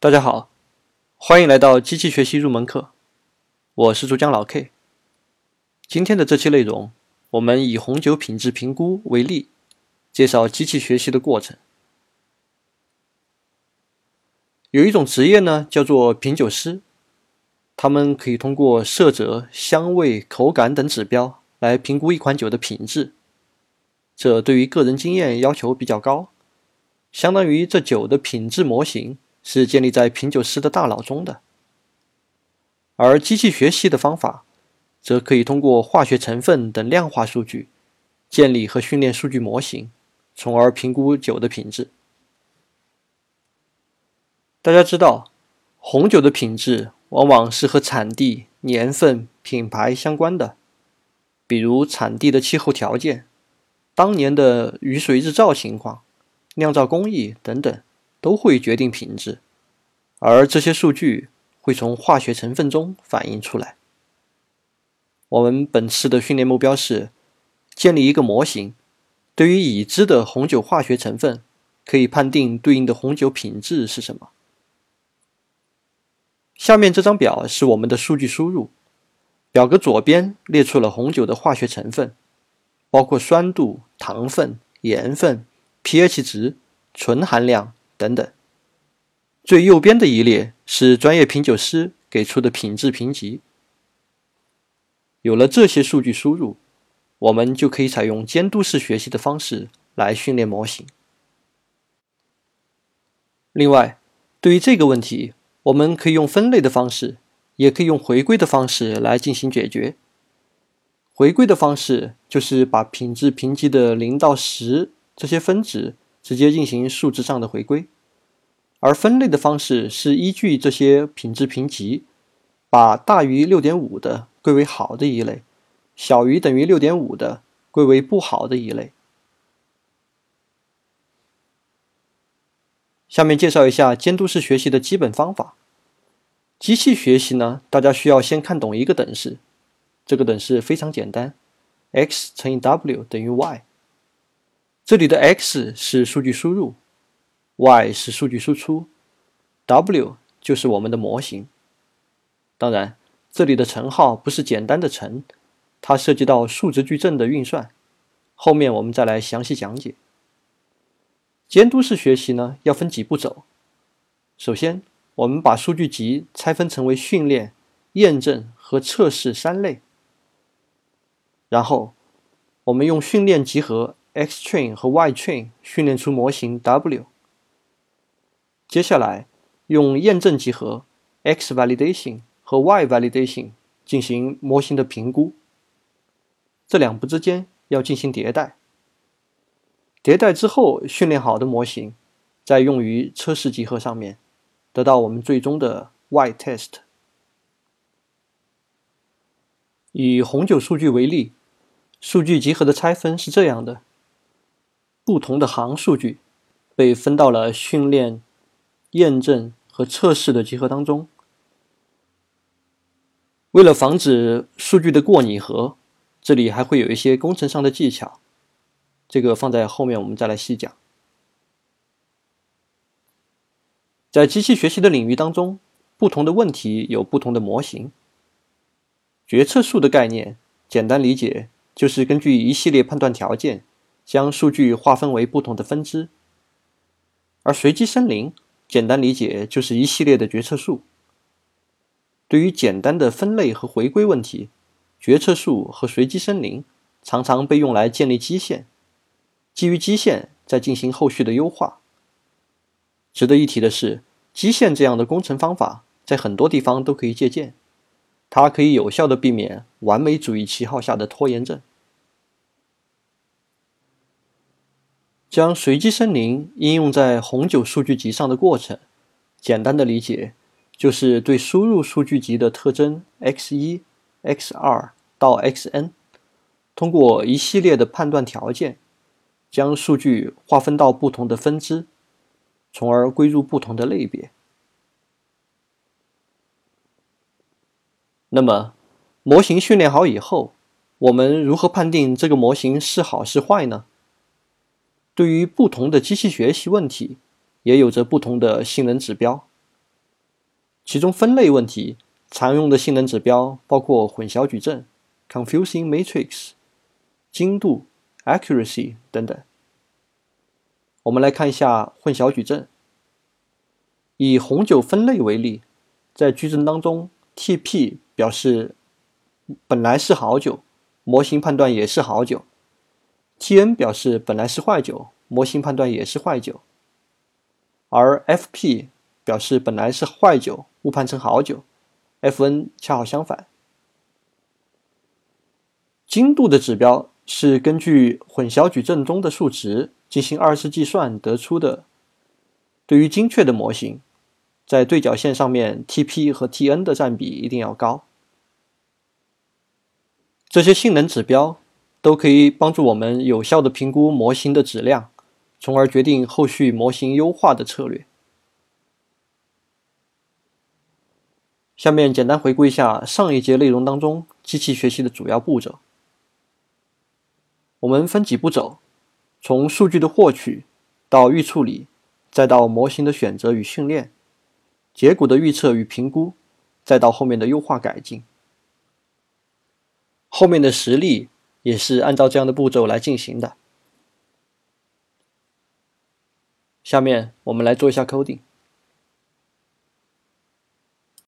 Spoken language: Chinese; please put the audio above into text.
大家好，欢迎来到机器学习入门课，我是珠江老 K。今天的这期内容，我们以红酒品质评估为例，介绍机器学习的过程。有一种职业呢，叫做品酒师，他们可以通过色泽、香味、口感等指标来评估一款酒的品质。这对于个人经验要求比较高，相当于这酒的品质模型。是建立在品酒师的大脑中的，而机器学习的方法，则可以通过化学成分等量化数据，建立和训练数据模型，从而评估酒的品质。大家知道，红酒的品质往往是和产地、年份、品牌相关的，比如产地的气候条件、当年的雨水日照情况、酿造工艺等等。都会决定品质，而这些数据会从化学成分中反映出来。我们本次的训练目标是建立一个模型，对于已知的红酒化学成分，可以判定对应的红酒品质是什么。下面这张表是我们的数据输入，表格左边列出了红酒的化学成分，包括酸度、糖分、盐分、pH 值、醇含量。等等，最右边的一列是专业品酒师给出的品质评级。有了这些数据输入，我们就可以采用监督式学习的方式来训练模型。另外，对于这个问题，我们可以用分类的方式，也可以用回归的方式来进行解决。回归的方式就是把品质评级的零到十这些分值。直接进行数值上的回归，而分类的方式是依据这些品质评级，把大于六点五的归为好的一类，小于等于六点五的归为不好的一类。下面介绍一下监督式学习的基本方法。机器学习呢，大家需要先看懂一个等式，这个等式非常简单，x 乘以 w 等于 y。这里的 x 是数据输入，y 是数据输出，w 就是我们的模型。当然，这里的乘号不是简单的乘，它涉及到数值矩阵的运算，后面我们再来详细讲解。监督式学习呢，要分几步走。首先，我们把数据集拆分成为训练、验证和测试三类，然后我们用训练集合。X train 和 Y train 训练出模型 W。接下来用验证集合 X validation 和 Y validation 进行模型的评估。这两步之间要进行迭代。迭代之后训练好的模型，再用于测试集合上面，得到我们最终的 Y test。以红酒数据为例，数据集合的拆分是这样的。不同的行数据被分到了训练、验证和测试的集合当中。为了防止数据的过拟合，这里还会有一些工程上的技巧，这个放在后面我们再来细讲。在机器学习的领域当中，不同的问题有不同的模型。决策树的概念，简单理解就是根据一系列判断条件。将数据划分为不同的分支，而随机森林简单理解就是一系列的决策树。对于简单的分类和回归问题，决策树和随机森林常常被用来建立基线，基于基线再进行后续的优化。值得一提的是，基线这样的工程方法在很多地方都可以借鉴，它可以有效的避免完美主义旗号下的拖延症。将随机森林应用在红酒数据集上的过程，简单的理解就是对输入数据集的特征 x 一、x 二到 xn，通过一系列的判断条件，将数据划分到不同的分支，从而归入不同的类别。那么，模型训练好以后，我们如何判定这个模型是好是坏呢？对于不同的机器学习问题，也有着不同的性能指标。其中分类问题常用的性能指标包括混淆矩阵 （confusing matrix）、精度 （accuracy） 等等。我们来看一下混淆矩阵。以红酒分类为例，在矩阵当中，TP 表示本来是好酒，模型判断也是好酒；TN 表示本来是坏酒，模型判断也是坏酒；而 FP 表示本来是坏酒，误判成好酒；FN 恰好相反。精度的指标是根据混淆矩阵中的数值。进行二次计算得出的，对于精确的模型，在对角线上面，TP 和 TN 的占比一定要高。这些性能指标都可以帮助我们有效的评估模型的质量，从而决定后续模型优化的策略。下面简单回顾一下上一节内容当中机器学习的主要步骤，我们分几步走。从数据的获取到预处理，再到模型的选择与训练，结果的预测与评估，再到后面的优化改进。后面的实例也是按照这样的步骤来进行的。下面我们来做一下 coding。